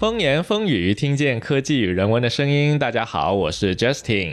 风言风语，听见科技与人文的声音。大家好，我是 Justin。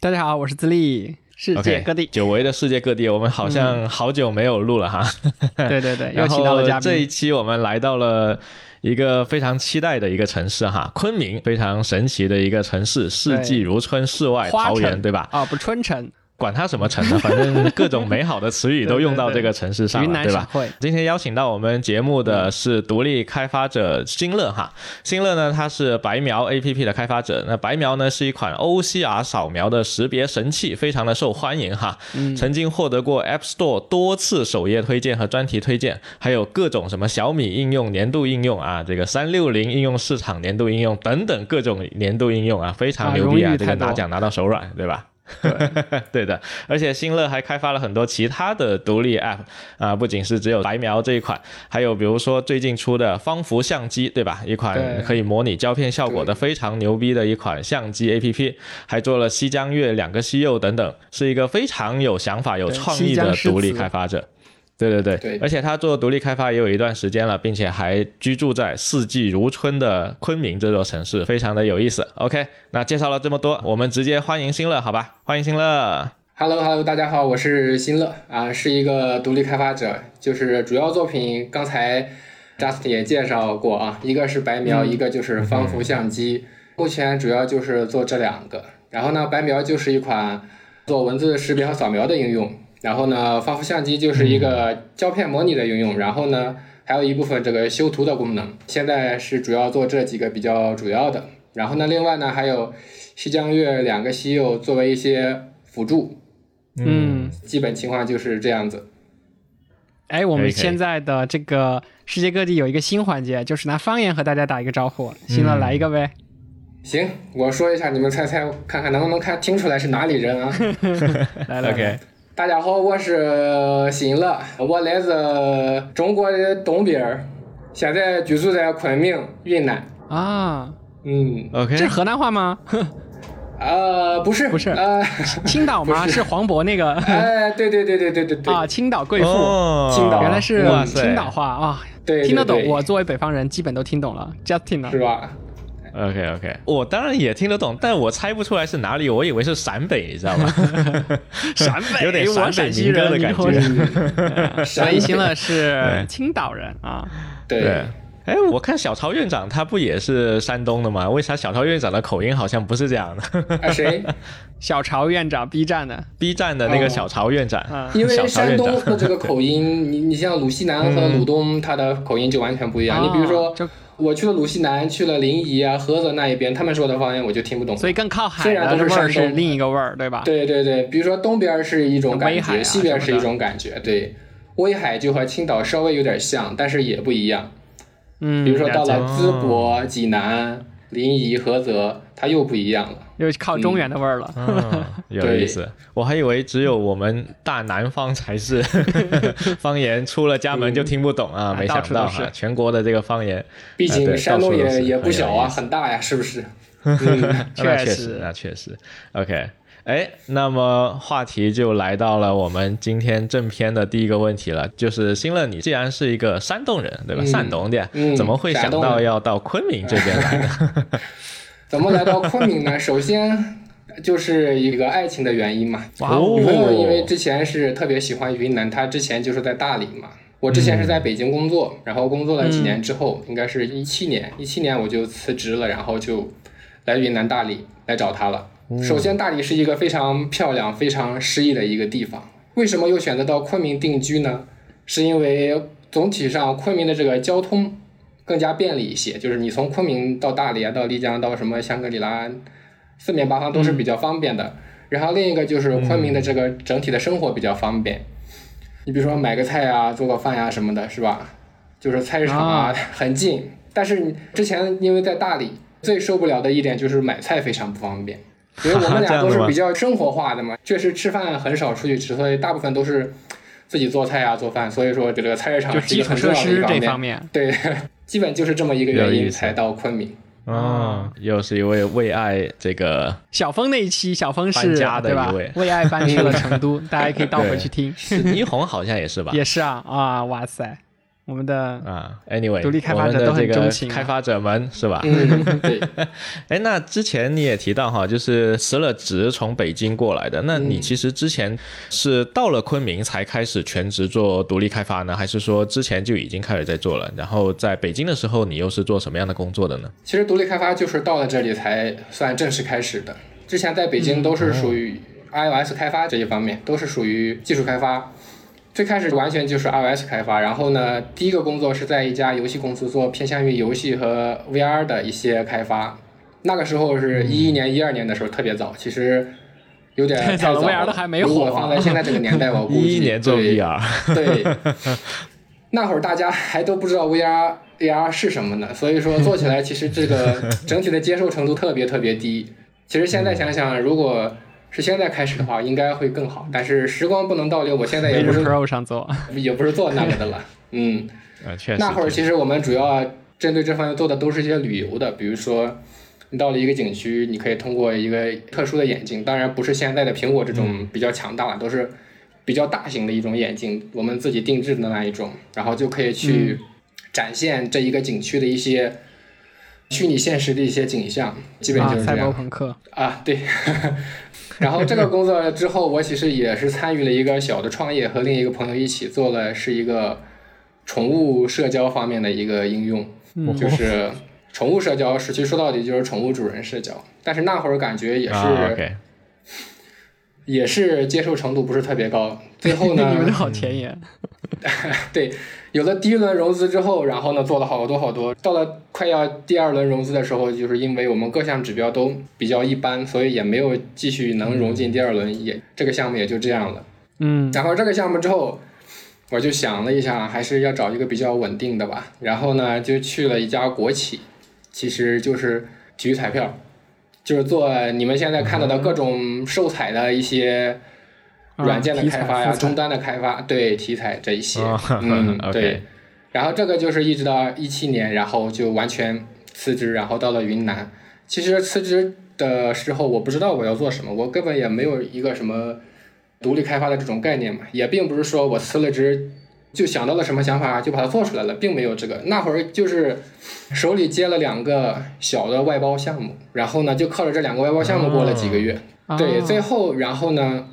大家好，我是自立。世界各地，久违的世界各地，我们好像好久没有录了哈。对对对，又请到了嘉宾。这一期我们来到了一个非常期待的一个城市哈，昆明，非常神奇的一个城市，四季如春，世外桃源，对吧？啊，不，春城。管它什么城呢，反正各种美好的词语都用到这个城市上了，对吧？今天邀请到我们节目的是独立开发者新乐哈，新乐呢，他是白描 A P P 的开发者。那白描呢是一款 O C R 扫描的识别神器，非常的受欢迎哈。曾经获得过 App Store 多次首页推荐和专题推荐，还有各种什么小米应用年度应用啊，这个三六零应用市场年度应用等等各种年度应用啊，非常牛逼啊，这个拿奖拿到手软，对吧？对 对的，而且新乐还开发了很多其他的独立 App 啊，不仅是只有白描这一款，还有比如说最近出的方幅相机，对吧？一款可以模拟胶片效果的非常牛逼的一款相机 APP，还做了西江月两个西柚等等，是一个非常有想法、有创意的独立开发者。对对对，而且他做独立开发也有一段时间了，并且还居住在四季如春的昆明这座城市，非常的有意思。OK，那介绍了这么多，我们直接欢迎新乐，好吧？欢迎新乐。Hello Hello，大家好，我是新乐啊，是一个独立开发者，就是主要作品刚才 Justin 也介绍过啊，一个是白描，一个就是方幅相机，目前主要就是做这两个。然后呢，白描就是一款做文字识别和扫描的应用。然后呢，方幅相机就是一个胶片模拟的应用，然后呢，还有一部分这个修图的功能。现在是主要做这几个比较主要的。然后呢，另外呢，还有西江月两个西柚作为一些辅助。嗯，基本情况就是这样子。哎，我们现在的这个世界各地有一个新环节，就是拿方言和大家打一个招呼。行了，来一个呗。行，我说一下，你们猜猜看看能不能看听出来是哪里人啊？来了，OK。大家好，我是新乐，我来自中国的东边儿，现在居住在昆明、云南。啊，嗯，OK，这是河南话吗？呃，不是，不是，呃，青岛吗？是黄渤那个？哎，对对对对对对对。啊，青岛贵妇，青岛，原来是青岛话啊。对，听得懂。我作为北方人，基本都听懂了。Justin 呢？是吧？OK OK，我当然也听得懂，但我猜不出来是哪里，我以为是陕北，你知道吗？陕北有点陕北民歌的感觉。陕西了是青岛人啊。对。哎，我看小曹院长他不也是山东的吗？为啥小曹院长的口音好像不是这样的？谁？小曹院长 B 站的 B 站的那个小曹院长。因为山东的这个口音，你你像鲁西南和鲁东，他的口音就完全不一样。你比如说。我去了鲁西南，去了临沂啊、菏泽那一边，他们说的方言我就听不懂。所以更靠海，虽然都是另一个味儿，对吧？对对对，比如说东边是一种感觉，西边是一种感觉。对，威海就和青岛稍微有点像，但是也不一样。嗯，比如说到了淄博、济南、临沂、菏泽，它又不一样了。又靠中原的味儿了，有意思。我还以为只有我们大南方才是 方言，出了家门就听不懂啊！没想到哈，全国的这个方言，毕竟山东也也不小啊，很大呀，是不是？确实，那确实。OK，哎，那么话题就来到了我们今天正片的第一个问题了，就是新乐，你既然是一个山东人，对吧？山东的，怎么会想到要到昆明这边来呢？怎么来到昆明呢？首先就是一个爱情的原因嘛。女朋友因为之前是特别喜欢云南，她之前就是在大理嘛。我之前是在北京工作，然后工作了几年之后，应该是一七年，一七年我就辞职了，然后就来云南大理来找她了。首先，大理是一个非常漂亮、非常诗意的一个地方。为什么又选择到昆明定居呢？是因为总体上昆明的这个交通。更加便利一些，就是你从昆明到大理啊，到丽江，到什么香格里拉，四面八方都是比较方便的。然后另一个就是昆明的这个整体的生活比较方便。你比如说买个菜啊，做个饭呀什么的，是吧？就是菜市场啊 很近。但是你之前因为在大理，最受不了的一点就是买菜非常不方便。因为我们 俩都是比较生活化的嘛，确实吃饭很少出去吃，所以大部分都是自己做菜啊做饭。所以说这个菜市场是一个很重要的一方面。对。基本就是这么一个原因才到昆明。哦，又是一位为爱这个小峰那一期，小峰是对吧？为爱搬去了成都，大家可以倒回去听。倪虹好像也是吧？也是啊啊！哇塞，我们的啊，Anyway，独立开发者都很钟情，开发者们是吧？嗯，对。哎，那之前你也提到哈，就是辞了职从北京过来的，那你其实之前是到了昆明才开始全职做独立开发呢，还是说之前就已经开始在做了？然后在北京的时候，你又是做什么样的工作的呢？其实独立开发就是到了这里才算正式开始的，之前在北京都是属于 iOS 开发这一方面，都是属于技术开发。最开始完全就是 iOS 开发，然后呢，第一个工作是在一家游戏公司做偏向于游戏和 VR 的一些开发。那个时候是一一年、一二年的时候，特别早，其实有点太早。VR 都还没火。如果放在现在这个年代，我估计 一一年做 VR。对，那会儿大家还都不知道 VR、AR 是什么呢，所以说做起来其实这个整体的接受程度特别特别低。其实现在想想，如果是现在开始的话，应该会更好。但是时光不能倒流，我现在也不是 Pro 上做，也不是做那个的了。嗯，确实。那会儿其实我们主要针对这方面做的都是一些旅游的，比如说你到了一个景区，你可以通过一个特殊的眼镜，当然不是现在的苹果这种比较强大的，都是比较大型的一种眼镜，我们自己定制的那一种，然后就可以去展现这一个景区的一些虚拟现实的一些景象，基本就是这样。赛博朋克啊，对。然后这个工作之后，我其实也是参与了一个小的创业，和另一个朋友一起做了是一个宠物社交方面的一个应用，就是宠物社交，实际说到底就是宠物主人社交。但是那会儿感觉也是，也是接受程度不是特别高。最后呢，你们好田野。对。有了第一轮融资之后，然后呢做了好多好多，到了快要第二轮融资的时候，就是因为我们各项指标都比较一般，所以也没有继续能融进第二轮，也这个项目也就这样了。嗯，然后这个项目之后，我就想了一下，还是要找一个比较稳定的吧。然后呢，就去了一家国企，其实就是体育彩票，就是做你们现在看到的各种售彩的一些。软件的开发呀，终端的开发，对题材这一些，嗯，对。然后这个就是一直到一七年，然后就完全辞职，然后到了云南。其实辞职的时候，我不知道我要做什么，我根本也没有一个什么独立开发的这种概念嘛，也并不是说我辞了职就想到了什么想法就把它做出来了，并没有这个。那会儿就是手里接了两个小的外包项目，然后呢就靠着这两个外包项目过了几个月。对，最后然后呢？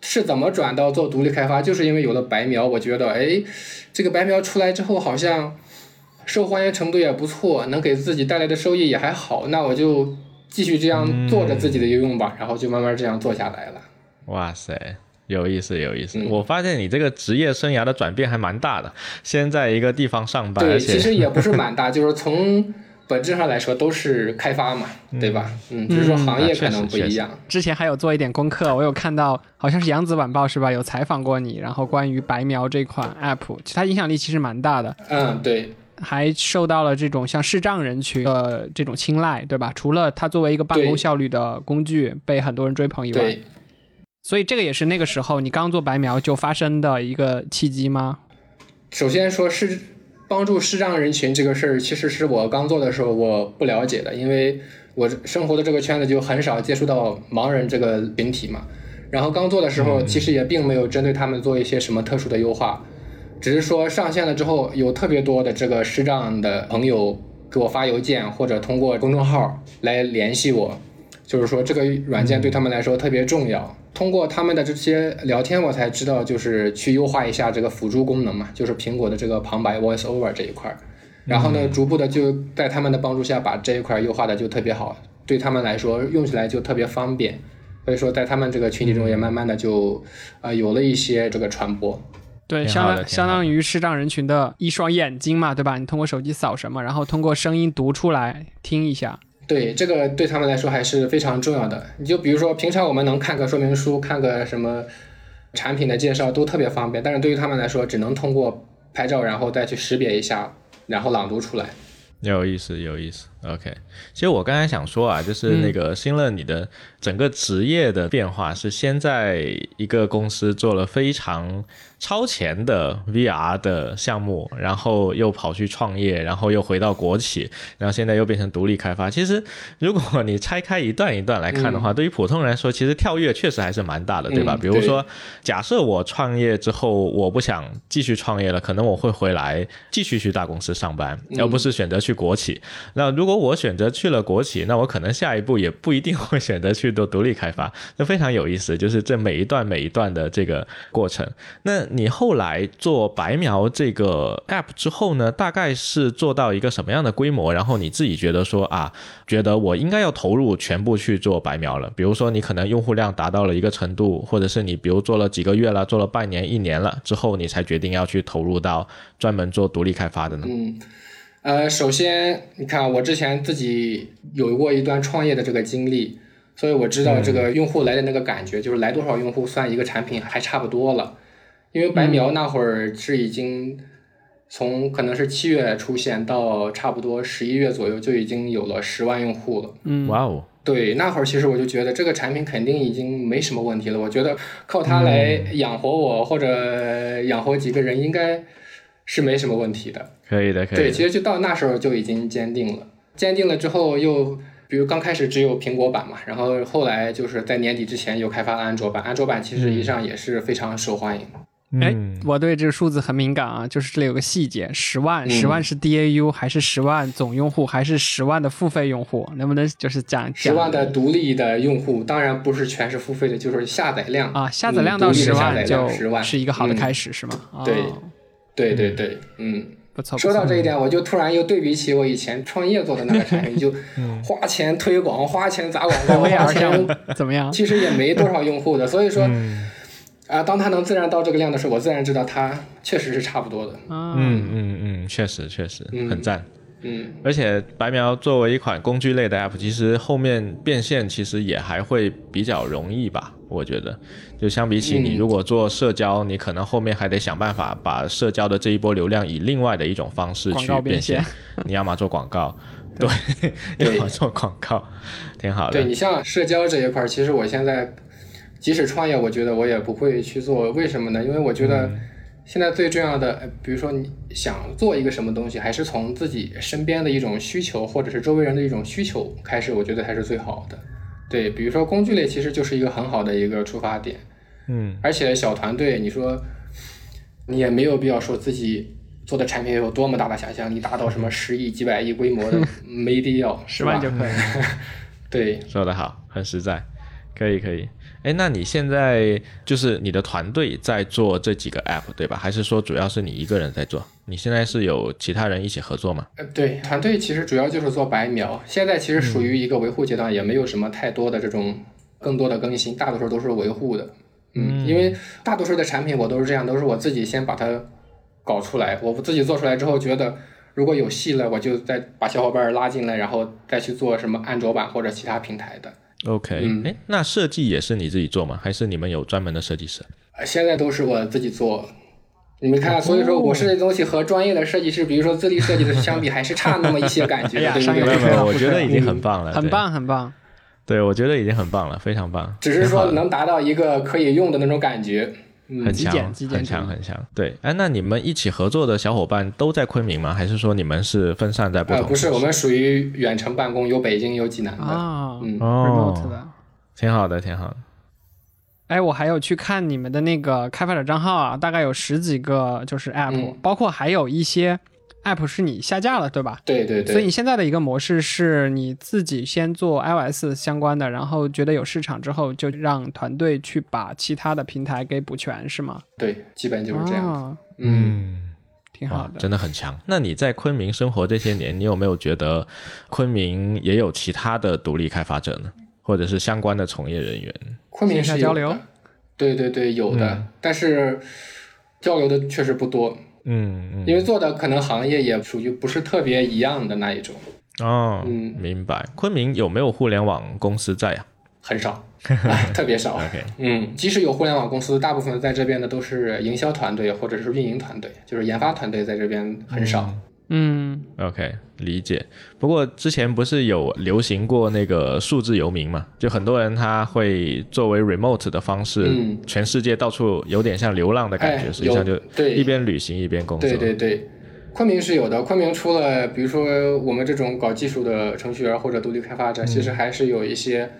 是怎么转到做独立开发？就是因为有了白描，我觉得，哎，这个白描出来之后，好像受欢迎程度也不错，能给自己带来的收益也还好，那我就继续这样做着自己的应用吧，然后就慢慢这样做下来了。哇塞，有意思，有意思！我发现你这个职业生涯的转变还蛮大的，先在一个地方上班，对，其实也不是蛮大，就是从。本质上来说都是开发嘛，对吧？嗯，只是说行业可能不一样。之前还有做一点功课，我有看到，好像是扬子晚报是吧？有采访过你，然后关于白描这款 app，其实它影响力其实蛮大的。嗯，对。还受到了这种像视障人群的这种青睐，对吧？除了它作为一个办公效率的工具被很多人追捧以外，所以这个也是那个时候你刚做白描就发生的一个契机吗？首先说是。帮助视障人群这个事儿，其实是我刚做的时候我不了解的，因为我生活的这个圈子就很少接触到盲人这个群体嘛。然后刚做的时候，其实也并没有针对他们做一些什么特殊的优化，只是说上线了之后，有特别多的这个视障的朋友给我发邮件或者通过公众号来联系我，就是说这个软件对他们来说特别重要。通过他们的这些聊天，我才知道就是去优化一下这个辅助功能嘛，就是苹果的这个旁白 Voice Over 这一块儿。然后呢，逐步的就在他们的帮助下，把这一块优化的就特别好，对他们来说用起来就特别方便。所以说，在他们这个群体中也慢慢的就呃有了一些这个传播。对，相当相当于视障人群的一双眼睛嘛，对吧？你通过手机扫什么，然后通过声音读出来听一下。对这个对他们来说还是非常重要的。你就比如说，平常我们能看个说明书，看个什么产品的介绍都特别方便，但是对于他们来说，只能通过拍照，然后再去识别一下，然后朗读出来。有意思，有意思。OK，其实我刚才想说啊，就是那个新乐，你的整个职业的变化是先在一个公司做了非常超前的 VR 的项目，然后又跑去创业，然后又回到国企，然后现在又变成独立开发。其实如果你拆开一段一段来看的话，对于普通人来说，其实跳跃确实还是蛮大的，对吧？比如说，假设我创业之后，我不想继续创业了，可能我会回来继续去大公司上班，而不是选择去国企。那如果如果我选择去了国企，那我可能下一步也不一定会选择去做独立开发，那非常有意思，就是这每一段每一段的这个过程。那你后来做白描这个 app 之后呢，大概是做到一个什么样的规模？然后你自己觉得说啊，觉得我应该要投入全部去做白描了。比如说你可能用户量达到了一个程度，或者是你比如做了几个月了，做了半年、一年了之后，你才决定要去投入到专门做独立开发的呢？嗯。呃，首先，你看，我之前自己有过一段创业的这个经历，所以我知道这个用户来的那个感觉，就是来多少用户算一个产品还差不多了。因为白描那会儿是已经从可能是七月出现到差不多十一月左右就已经有了十万用户了。嗯，哇哦，对，那会儿其实我就觉得这个产品肯定已经没什么问题了。我觉得靠它来养活我或者养活几个人应该是没什么问题的。可以的，可以。对，其实就到那时候就已经坚定了。坚定了之后，又比如刚开始只有苹果版嘛，然后后来就是在年底之前又开发了安卓版。安卓版其实一上也是非常受欢迎。哎，我对这个数字很敏感啊，就是这里有个细节：十万，十万是 DAU 还是十万总用户，还是十万的付费用户？能不能就是讲十万的独立的用户？当然不是全是付费的，就是下载量啊，下载量到十万就是一个好的开始，是吗？对，对对对，嗯。不错说到这一点，我就突然又对比起我以前创业做的那个产品，就花钱推广、花钱砸广告、花钱怎么样？其实也没多少用户的，所以说，啊，当它能自然到这个量的时候，我自然知道它确实是差不多的。嗯嗯嗯，确实确实很赞。嗯，而且白描作为一款工具类的 app，其实后面变现其实也还会比较容易吧？我觉得，就相比起你如果做社交，你可能后面还得想办法把社交的这一波流量以另外的一种方式去变现。你要么做广告，对，要么做广告，挺好的。对你像社交这一块，其实我现在即使创业，我觉得我也不会去做。为什么呢？因为我觉得。现在最重要的，比如说你想做一个什么东西，还是从自己身边的一种需求，或者是周围人的一种需求开始，我觉得才是最好的。对，比如说工具类，其实就是一个很好的一个出发点。嗯，而且小团队，你说你也没有必要说自己做的产品有多么大的想象力，达到什么十亿、几百亿规模的，没必要，十万就可以。对，说的好，很实在，可以，可以。哎，那你现在就是你的团队在做这几个 app 对吧？还是说主要是你一个人在做？你现在是有其他人一起合作吗？呃，对，团队其实主要就是做白描，现在其实属于一个维护阶段，也没有什么太多的这种更多的更新，大多数都是维护的。嗯，因为大多数的产品我都是这样，都是我自己先把它搞出来，我自己做出来之后觉得如果有戏了，我就再把小伙伴拉进来，然后再去做什么安卓版或者其他平台的。OK，哎，那设计也是你自己做吗？还是你们有专门的设计师？现在都是我自己做。你们看，所以说我设计东西和专业的设计师，比如说自立设计的相比，还是差那么一些感觉，对不对？没有没有，我觉得已经很棒了，很棒很棒。对，我觉得已经很棒了，非常棒。只是说能达到一个可以用的那种感觉。很强，很强，很强。对，哎，那你们一起合作的小伙伴都在昆明吗？还是说你们是分散在不同？不是，我们属于远程办公，有北京，有济南的。啊，嗯，哦，挺好的，挺好的。哎，我还有去看你们的那个开发者账号啊，大概有十几个，就是 app，包括还有一些。App 是你下架了，对吧？对对对。所以你现在的一个模式是你自己先做 iOS 相关的，然后觉得有市场之后，就让团队去把其他的平台给补全，是吗？对，基本就是这样。嗯，挺好的，真的很强。那你在昆明生活这些年，你有没有觉得昆明也有其他的独立开发者呢？或者是相关的从业人员？昆明是交流？对对对，有的，但是交流的确实不多。嗯，因为做的可能行业也属于不是特别一样的那一种。哦，嗯，明白。昆明有没有互联网公司在呀？很少，特别少。OK，嗯，即使有互联网公司，大部分在这边的都是营销团队或者是运营团队，就是研发团队在这边很少。嗯，OK，理解。不过之前不是有流行过那个数字游民嘛？就很多人他会作为 remote 的方式，全世界到处有点像流浪的感觉，实际上就一边旅行一边工作。对对对，昆明是有的。昆明除了比如说我们这种搞技术的程序员或者独立开发者，其实还是有一些。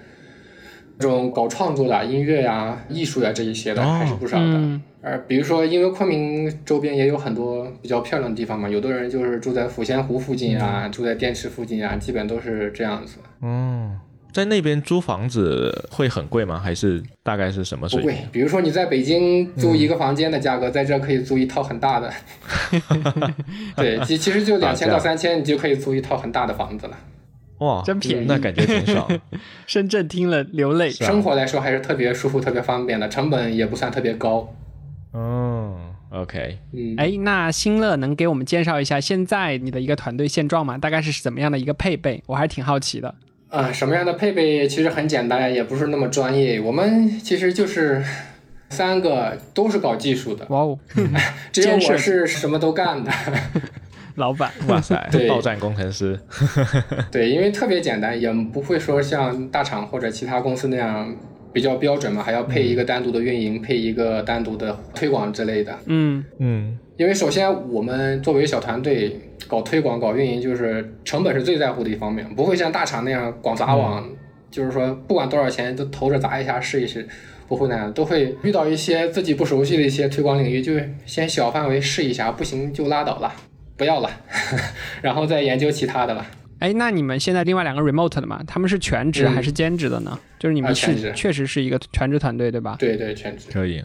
这种搞创作的音乐呀、艺术呀这一些的还是不少的。而比如说，因为昆明周边也有很多比较漂亮的地方嘛，有的人就是住在抚仙湖附近啊，住在滇池附近啊，基本都是这样子。嗯，在那边租房子会很贵吗？还是大概是什么水平？不贵。比如说你在北京租一个房间的价格，在这可以租一套很大的。对，其其实就两千到三千，你就可以租一套很大的房子了。哇，真便宜，那感觉挺爽。深圳听了流泪。生活来说还是特别舒服、特别方便的，成本也不算特别高。嗯，OK。嗯，哎，那新乐能给我们介绍一下现在你的一个团队现状吗？大概是怎么样的一个配备？我还是挺好奇的。啊，什么样的配备其实很简单，也不是那么专业。我们其实就是三个都是搞技术的。哇哦，只有我是什么都干的。老板，哇塞，爆站工程师，对，因为特别简单，也不会说像大厂或者其他公司那样比较标准嘛，还要配一个单独的运营，配一个单独的推广之类的。嗯。嗯，因为首先我们作为小团队搞推广、搞运营，就是成本是最在乎的一方面，不会像大厂那样广撒网，就是说不管多少钱都投着砸一下试一试，不会那样，都会遇到一些自己不熟悉的一些推广领域，就先小范围试一下，不行就拉倒了。不要了，然后再研究其他的吧。哎，那你们现在另外两个 remote 的嘛，他们是全职还是兼职的呢？就是你们是确实是一个全职团队，对吧？对对，全职可以，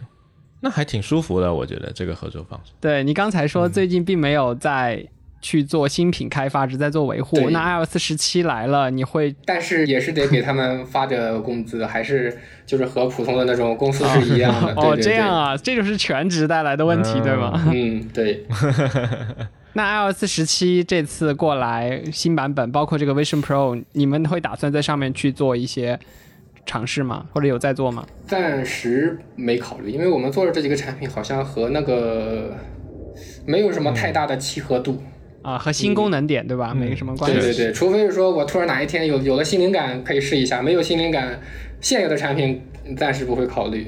那还挺舒服的，我觉得这个合作方式。对你刚才说最近并没有在去做新品开发，只在做维护。那 iOS 十七来了，你会？但是也是得给他们发着工资，还是就是和普通的那种公司是一样的。哦，这样啊，这就是全职带来的问题，对吗？嗯，对。那 iOS 十七这次过来新版本，包括这个 Vision Pro，你们会打算在上面去做一些尝试吗？或者有在做吗？暂时没考虑，因为我们做的这几个产品好像和那个没有什么太大的契合度啊，和新功能点对吧？没什么关系。对对对，除非是说我突然哪一天有有了新灵感可以试一下，没有新灵感，现有的产品暂时不会考虑。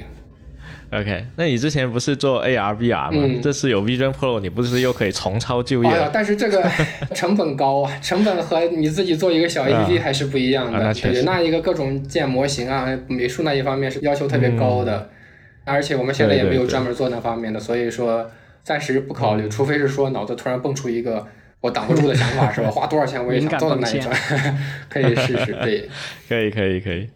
OK，那你之前不是做 AR VR 吗？这次有 Vision Pro，你不是又可以重操旧业？但是这个 成本高啊，成本和你自己做一个小 APP 还是不一样的。那确实，那一个各种建模型啊，美术那一方面是要求特别高的，而且我们现在也没有专门做那方面的，所以说暂时不考虑。除非是说脑子突然蹦出一个我挡不住的想法，是吧？花多少钱我也想做的那一种，可以试试。对，可以，可以，可以。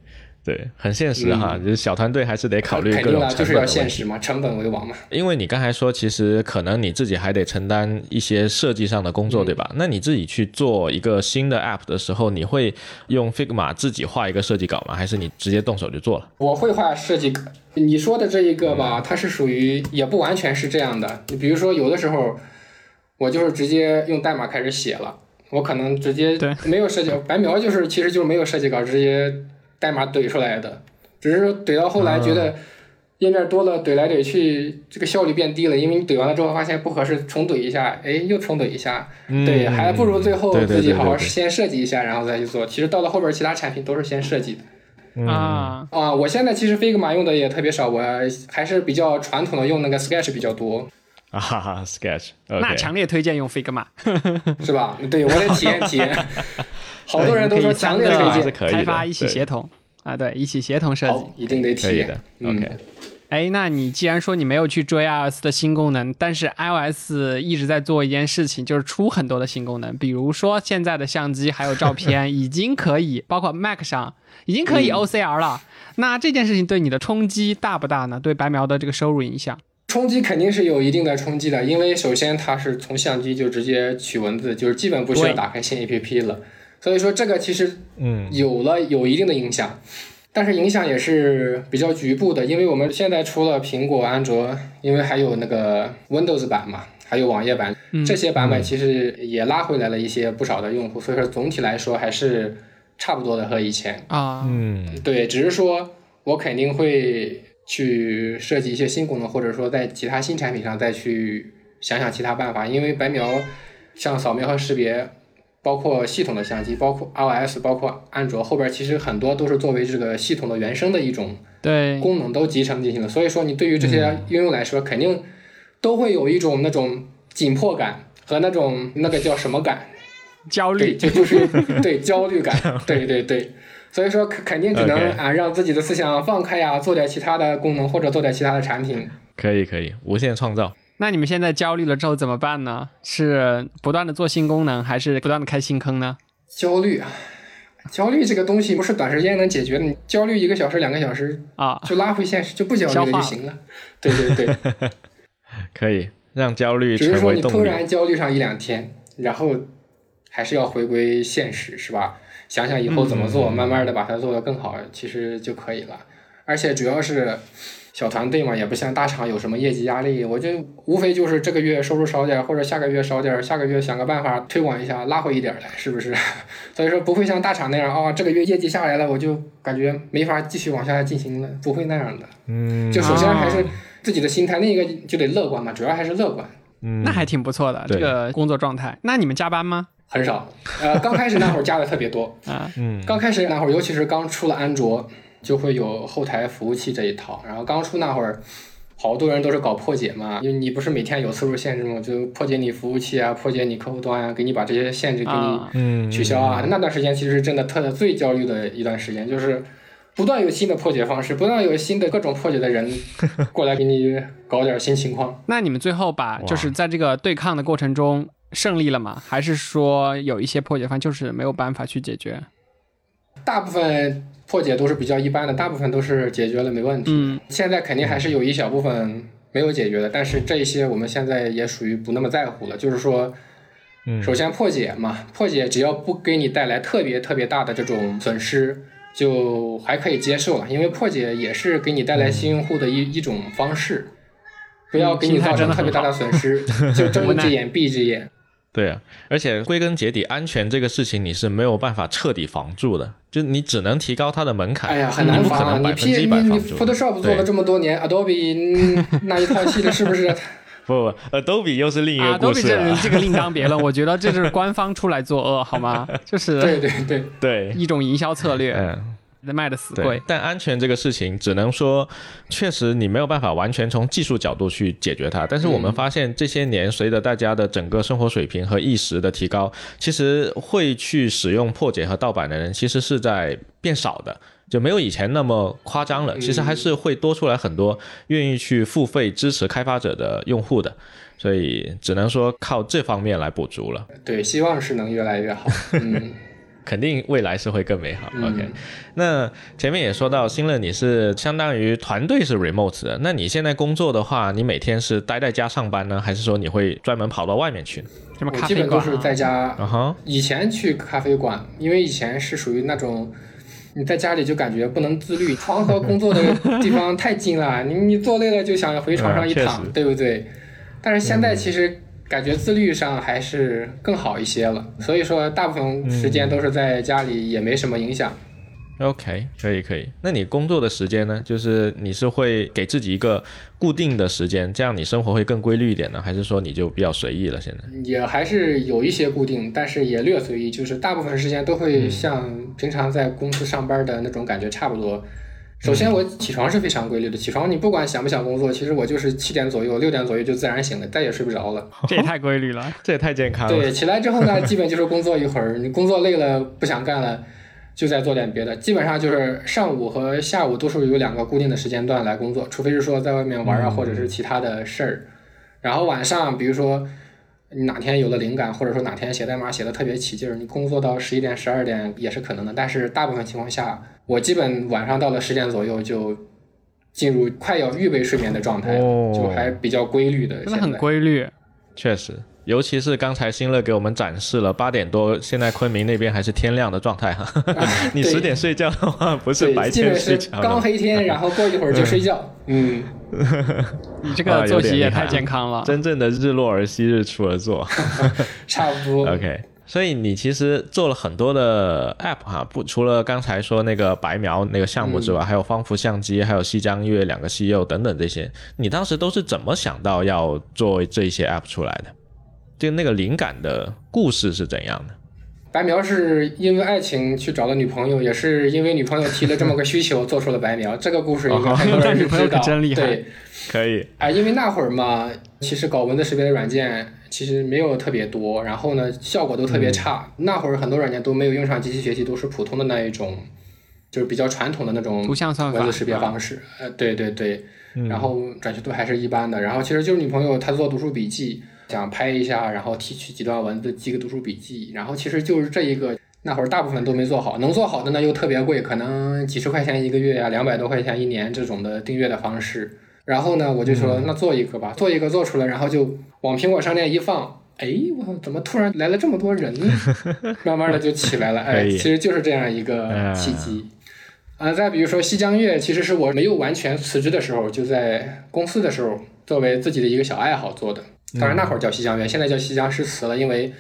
对，很现实哈，就是小团队还是得考虑各种成本就是要现实嘛，成本为王嘛。因为你刚才说，其实可能你自己还得承担一些设计上的工作，对吧？那你自己去做一个新的 app 的时候，你会用 Figma 自己画一个设计稿吗？还是你直接动手就做了？我会画设计稿。你说的这一个吧，它是属于也不完全是这样的。你比如说，有的时候我就是直接用代码开始写了，我可能直接没有设计，白描就是其实就是没有设计稿，直接。代码怼出来的，只是怼到后来觉得页面多了，怼来怼去，这个效率变低了。因为你怼完了之后发现不合适，重怼一下，哎，又重怼一下，对，还不如最后自己好好先设计一下，然后再去做。其实到了后边，其他产品都是先设计的。啊啊！我现在其实 Figma 用的也特别少，我还是比较传统的，用那个 Sketch 比较多。啊哈哈，Sketch，那强烈推荐用 Figma，是吧？对我得体验体验。好多人都说强烈推荐开发一起协同啊，对，一起协同设计，一定得体验的。OK，哎，那你既然说你没有去追 iOS 的新功能，但是 iOS 一直在做一件事情，就是出很多的新功能，比如说现在的相机还有照片 已经可以，包括 Mac 上已经可以 OCR 了。那这件事情对你的冲击大不大呢？对白描的这个收入影响？冲击肯定是有一定的冲击的，因为首先它是从相机就直接取文字，就是基本不需要打开新 APP 了。所以说这个其实嗯。有了有一定的影响，但是影响也是比较局部的，因为我们现在除了苹果、安卓，因为还有那个 Windows 版嘛，还有网页版，这些版本其实也拉回来了一些不少的用户，所以说总体来说还是差不多的和以前。啊，嗯，对，只是说我肯定会去设计一些新功能，或者说在其他新产品上再去想想其他办法，因为白描。像扫描和识别，包括系统的相机，包括 iOS，包括安卓后边其实很多都是作为这个系统的原生的一种对功能都集成进行的。所以说，你对于这些应用来说，肯定都会有一种那种紧迫感和那种那个叫什么感？焦虑，就就是对焦虑感，对 对对。所以说肯肯定只能啊让自己的思想放开呀，做点其他的功能或者做点其他的产品。可以可以，无限创造。那你们现在焦虑了之后怎么办呢？是不断的做新功能，还是不断的开新坑呢？焦虑啊，焦虑这个东西不是短时间能解决的，你焦虑一个小时、两个小时啊，就拉回现实，就不焦虑了就行了。对对对，可以让焦虑只是说你突然焦虑上一两天，然后还是要回归现实，是吧？想想以后怎么做，慢慢的把它做得更好，其实就可以了。而且主要是。小团队嘛，也不像大厂有什么业绩压力，我就无非就是这个月收入少点，或者下个月少点，下个月想个办法推广一下，拉回一点来，是不是？所以说不会像大厂那样啊，这个月业绩下来了，我就感觉没法继续往下进行了，不会那样的。嗯，就首先还是自己的心态，另一个就得乐观嘛，主要还是乐观。嗯，那还挺不错的这个工作状态。那你们加班吗？很少，呃，刚开始那会儿加的特别多 啊，嗯，刚开始那会儿，尤其是刚出了安卓。就会有后台服务器这一套，然后刚出那会儿，好多人都是搞破解嘛，因为你不是每天有次数限制吗？就破解你服务器啊，破解你客户端啊，给你把这些限制给你取消啊。那段时间其实真的特最焦虑的一段时间，就是不断有新的破解方式，不断有新的各种破解的人 过来给你搞点新情况。那你们最后把就是在这个对抗的过程中胜利了吗？还是说有一些破解方就是没有办法去解决？大部分。破解都是比较一般的，大部分都是解决了没问题。嗯，现在肯定还是有一小部分没有解决的，但是这一些我们现在也属于不那么在乎了。就是说，嗯，首先破解嘛，破解只要不给你带来特别特别大的这种损失，就还可以接受了。因为破解也是给你带来新用户的一一种方式，不要给你造成特别大的损失，就睁一只眼闭一只眼。对啊，而且归根结底，安全这个事情你是没有办法彻底防住的，就你只能提高它的门槛。哎呀，很难防啊！你 P 你你 Photoshop 做了这么多年，Adobe 那一套系列是不是？不不，Adobe 又是另一个故事。Adobe 这这个另当别论，我觉得这是官方出来作恶，好吗？就是对对对对一种营销策略。嗯。卖的死贵，但安全这个事情，只能说，确实你没有办法完全从技术角度去解决它。但是我们发现这些年，随着大家的整个生活水平和意识的提高，其实会去使用破解和盗版的人，其实是在变少的，就没有以前那么夸张了。其实还是会多出来很多愿意去付费支持开发者的用户的，所以只能说靠这方面来补足了。对，希望是能越来越好。嗯。肯定未来是会更美好。OK，那前面也说到，新乐你是相当于团队是 remote 的，那你现在工作的话，你每天是待在家上班呢，还是说你会专门跑到外面去？什么？基本都是在家。啊哈。以前去咖啡馆，因为以前是属于那种你在家里就感觉不能自律，床和工作的地方太近了，你你坐累了就想回床上一躺，对不对？但是现在其实。感觉自律上还是更好一些了，所以说大部分时间都是在家里，也没什么影响。OK，可以可以。那你工作的时间呢？就是你是会给自己一个固定的时间，这样你生活会更规律一点呢？还是说你就比较随意了？现在也还是有一些固定，但是也略随意，就是大部分时间都会像平常在公司上班的那种感觉差不多。首先，我起床是非常规律的。起床，你不管想不想工作，其实我就是七点左右、六点左右就自然醒了，再也睡不着了。这也太规律了，这也太健康了。对，起来之后呢，基本就是工作一会儿。你工作累了不想干了，就再做点别的。基本上就是上午和下午都是有两个固定的时间段来工作，除非是说在外面玩啊，或者是其他的事儿。然后晚上，比如说你哪天有了灵感，或者说哪天写代码写的特别起劲儿，你工作到十一点、十二点也是可能的。但是大部分情况下。我基本晚上到了十点左右就进入快要预备睡眠的状态，就还比较规律的。真的很规律，确实，尤其是刚才新乐给我们展示了八点多，现在昆明那边还是天亮的状态哈。你十点睡觉的话，不是白天睡觉，刚黑天，然后过一会儿就睡觉。嗯，你这个作息也太健康了，真正的日落而息，日出而作，差不多。OK。所以你其实做了很多的 App 哈，不除了刚才说那个白描那个项目之外，还有方幅相机，还有西江月两个 CEO 等等这些，你当时都是怎么想到要做这些 App 出来的？就那个灵感的故事是怎样的？白描是因为爱情去找了女朋友，也是因为女朋友提了这么个需求，做出了白描。这个故事应该很多人是知道。对，可以啊，因为那会儿嘛，其实搞文字识别的软件其实没有特别多，然后呢，效果都特别差。那会儿很多软件都没有用上机器学习，都是普通的那一种，就是比较传统的那种图像算法文字识别方式。呃，对对对，然后准确度还是一般的。然后其实就是女朋友她做读书笔记。想拍一下，然后提取几段文字，记个读书笔记，然后其实就是这一个，那会儿大部分都没做好，能做好的呢又特别贵，可能几十块钱一个月呀，两百多块钱一年这种的订阅的方式。然后呢，我就说那做一个吧，做一个做出来，然后就往苹果商店一放，哎，我怎么突然来了这么多人呢？慢慢的就起来了，哎，其实就是这样一个契机。啊，再比如说西江月，其实是我没有完全辞职的时候，就在公司的时候，作为自己的一个小爱好做的。当然那会儿叫西江月，现在叫西江诗词了，因为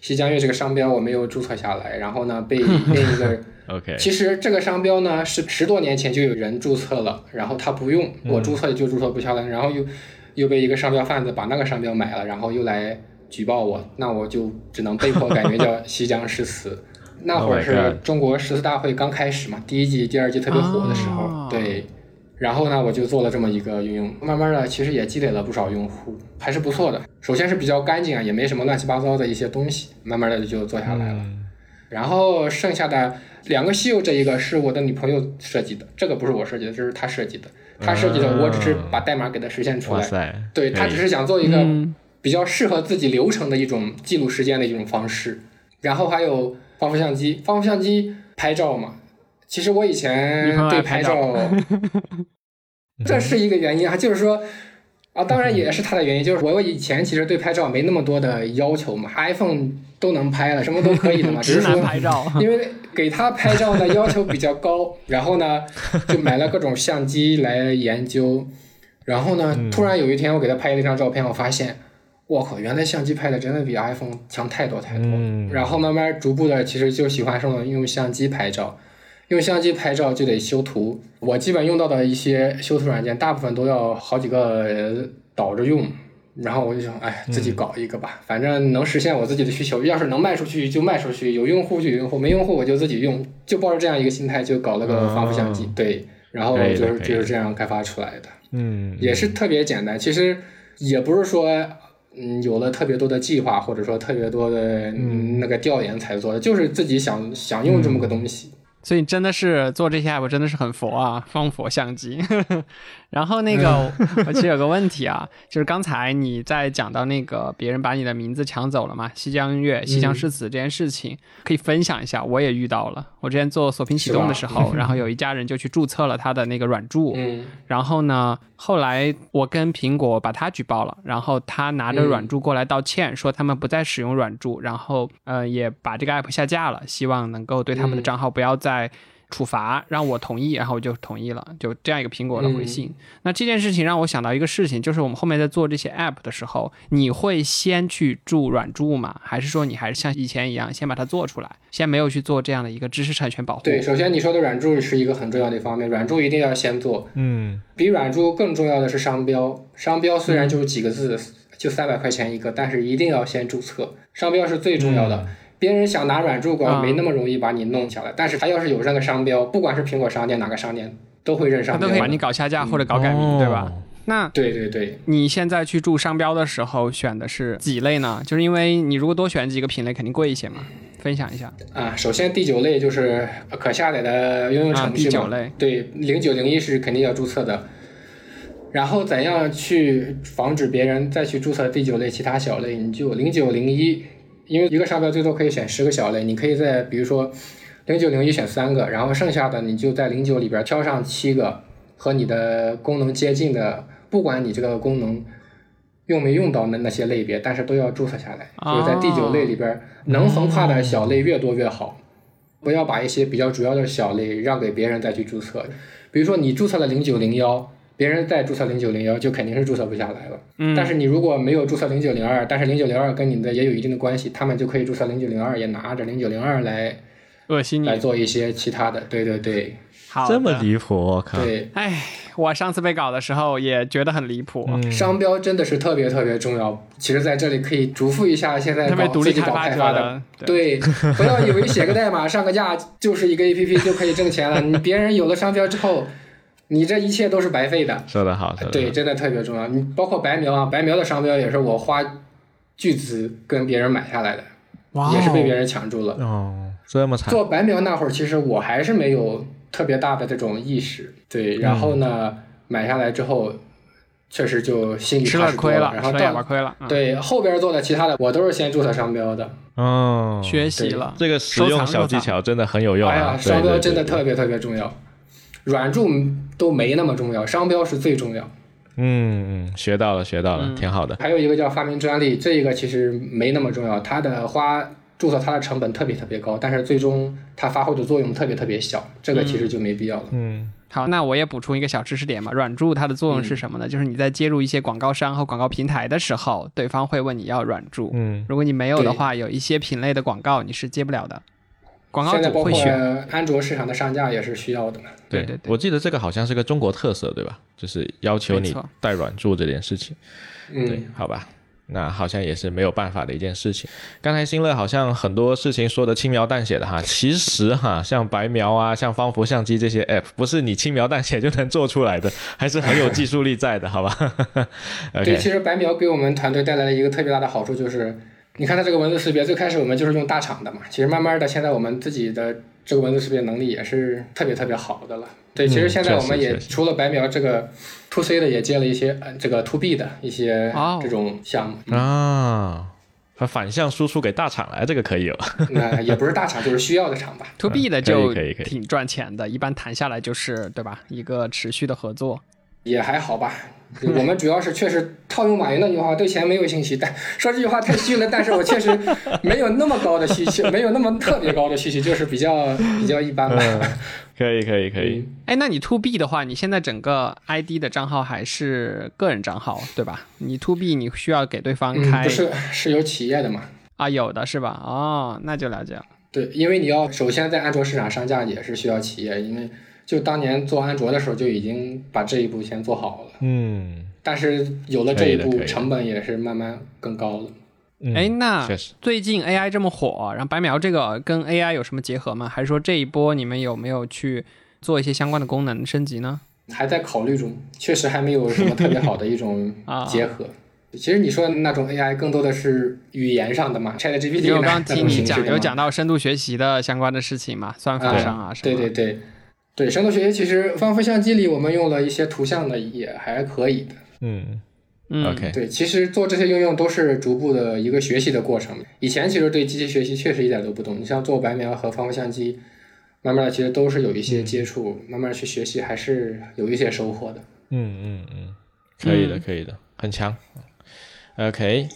西江月这个商标我没有注册下来，然后呢被 另一个，OK，其实这个商标呢是十多年前就有人注册了，然后他不用，我注册就注册不下来，然后又又被一个商标贩子把那个商标买了，然后又来举报我，那我就只能被迫改名叫西江诗词。那会儿是中国诗词大会刚开始嘛，第一季、第二季特别火的时候，对。然后呢，我就做了这么一个应用，慢慢的其实也积累了不少用户，还是不错的。首先是比较干净啊，也没什么乱七八糟的一些东西，慢慢的就做下来了。然后剩下的两个西柚，这一个是我的女朋友设计的，这个不是我设计的，这是她设计的。她设计的，我只是把代码给她实现出来。对，她只是想做一个比较适合自己流程的一种记录时间的一种方式。然后还有防腐相机，防腐相机拍照嘛。其实我以前对拍照，这 是一个原因啊，就是说啊，当然也是他的原因，就是我以前其实对拍照没那么多的要求嘛，iPhone 都能拍了，什么都可以的嘛，只是说因为给他拍照呢要求比较高，然后呢就买了各种相机来研究，然后呢突然有一天我给他拍了一张照片，我发现我靠，原来相机拍的真的比 iPhone 强太多太多，然后慢慢逐步的其实就喜欢上了用相机拍照。用相机拍照就得修图，我基本用到的一些修图软件，大部分都要好几个导着用。然后我就想，哎，自己搞一个吧，反正能实现我自己的需求。要是能卖出去就卖出去，有用户就有用户，没用户我就自己用，就抱着这样一个心态就搞了个防腐相机。对，然后就是就是这样开发出来的。嗯，也是特别简单。其实也不是说，嗯，有了特别多的计划，或者说特别多的嗯那个调研才做的，就是自己想想用这么个东西。所以真的是做这些 app 真的是很佛啊，放佛相机。然后那个我其实有个问题啊，就是刚才你在讲到那个别人把你的名字抢走了嘛，西江月、西江诗词这件事情，可以分享一下。我也遇到了，我之前做锁屏启动的时候，然后有一家人就去注册了他的那个软柱，然后呢，后来我跟苹果把他举报了，然后他拿着软著过来道歉，说他们不再使用软著，然后呃也把这个 app 下架了，希望能够对他们的账号不要再。在处罚让我同意，然后我就同意了，就这样一个苹果的回信。那这件事情让我想到一个事情，就是我们后面在做这些 app 的时候，你会先去注软注吗？还是说你还是像以前一样先把它做出来，先没有去做这样的一个知识产权保护？对，首先你说的软注是一个很重要的一方面，软注一定要先做。嗯，比软注更重要的是商标，商标虽然就是几个字，就三百块钱一个，但是一定要先注册，商标是最重要的。别人想拿软柱管没那么容易把你弄下来，但是他要是有这个商标，不管是苹果商店哪个商店都会认上，他都可以把你搞下架或者搞改名，对吧？那对对对，你现在去注商标的时候选的是几类呢？就是因为你如果多选几个品类，肯定贵一些嘛。分享一下啊，首先第九类就是可下载的应用程序嘛，对，零九零一是肯定要注册的。然后怎样去防止别人再去注册第九类其他小类？你就零九零一。因为一个商标最多可以选十个小类，你可以在比如说零九零一选三个，然后剩下的你就在零九里边挑上七个和你的功能接近的，不管你这个功能用没用到那那些类别，但是都要注册下来。就是在第九类里边能横跨的小类越多越好，不要把一些比较主要的小类让给别人再去注册。比如说你注册了零九零幺。别人再注册零九零幺，就肯定是注册不下来了。嗯。但是你如果没有注册零九零二，但是零九零二跟你的也有一定的关系，他们就可以注册零九零二，也拿着零九零二来恶心你，来做一些其他的。对对对。好这么离谱，我靠！对，哎，我上次被搞的时候也觉得很离谱。商标真的是特别特别重要。其实，在这里可以嘱咐一下，现在特别独立开发的，对，不要以为写个代码、上个架就是一个 APP 就可以挣钱了。你别人有了商标之后，你这一切都是白费的。说的好，对，真的特别重要。你包括白描啊，白描的商标也是我花巨资跟别人买下来的，也是被别人抢住了。哦，这么惨。做白描那会儿，其实我还是没有。特别大的这种意识，对，然后呢，买下来之后，确实就心里踏实亏了，然后到亏了，对，后边做的其他的，我都是先注册商标的。哦，学习了这个实用小技巧，真的很有用。哎呀，商标真的特别特别重要，软著都没那么重要，商标是最重要。嗯嗯，学到了，学到了，挺好的。还有一个叫发明专利，这一个其实没那么重要，它的花。注册它的成本特别特别高，但是最终它发挥的作用特别特别小，这个其实就没必要了。嗯，好，那我也补充一个小知识点嘛，软著它的作用是什么呢？就是你在接入一些广告商和广告平台的时候，对方会问你要软著。嗯，如果你没有的话，有一些品类的广告你是接不了的。广告主会选。安卓市场的上架也是需要的嘛。对对对，我记得这个好像是个中国特色，对吧？就是要求你带软著这件事情。嗯，对，好吧。那好像也是没有办法的一件事情。刚才新乐好像很多事情说的轻描淡写的哈，其实哈，像白描啊，像方幅相机这些 app，不是你轻描淡写就能做出来的，还是很有技术力在的，好吧？对，其实白描给我们团队带来了一个特别大的好处，就是你看它这个文字识别，最开始我们就是用大厂的嘛，其实慢慢的，现在我们自己的这个文字识别能力也是特别特别好的了。对，其实现在我们也除了白描这个 to C 的，也接了一些呃这个 to B 的一些这种项目啊，它反向输出给大厂来，这个可以有。那也不是大厂，就是需要的厂吧。to B 的就挺赚钱的，一般谈下来就是对吧？一个持续的合作。也还好吧，我们主要是确实套用马云那句话，对钱没有兴趣。但说这句话太虚了，但是我确实没有那么高的需求，没有那么特别高的需求，就是比较比较一般吧。可以可以可以。哎，那你 to B 的话，你现在整个 ID 的账号还是个人账号对吧？你 to B 你需要给对方开？不是，是有企业的嘛？啊，有的是吧？哦，那就了解了。对，因为你要首先在安卓市场上架也是需要企业，因为。就当年做安卓的时候就已经把这一步先做好了，嗯，但是有了这一步，成本也是慢慢更高了。哎，那最近 AI 这么火，然后白描这个跟 AI 有什么结合吗？还是说这一波你们有没有去做一些相关的功能升级呢？还在考虑中，确实还没有什么特别好的一种 结合。其实你说的那种 AI 更多的是语言上的嘛，ChatGPT。我刚听你讲，有讲到深度学习的相关的事情嘛，算法上啊什么？对对对。对，深度学习其实方幅相机里我们用了一些图像的，也还可以的。嗯，OK。对，其实做这些应用都是逐步的一个学习的过程。以前其实对机器学习确实一点都不懂，你像做白描和方幅相机，慢慢的其实都是有一些接触，慢慢去学习还是有一些收获的。嗯嗯嗯，可以的，可以的，很强。OK，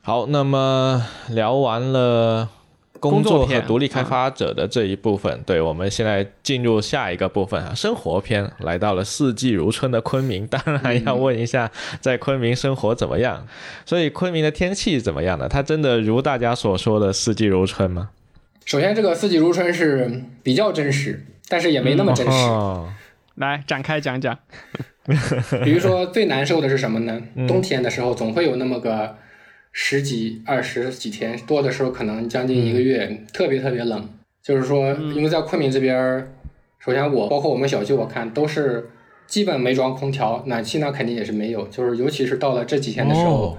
好，那么聊完了。工作和独立开发者的这一部分，对我们现在进入下一个部分啊，生活篇，来到了四季如春的昆明，当然要问一下，在昆明生活怎么样？所以昆明的天气怎么样呢？它真的如大家所说的四季如春吗？首先，这个四季如春是比较真实，但是也没那么真实。来展开讲讲。比如说最难受的是什么呢？冬天的时候总会有那么个。十几、二十几天，多的时候可能将近一个月，特别特别冷。就是说，因为在昆明这边，首先我包括我们小区，我看都是基本没装空调，暖气呢肯定也是没有。就是尤其是到了这几天的时候，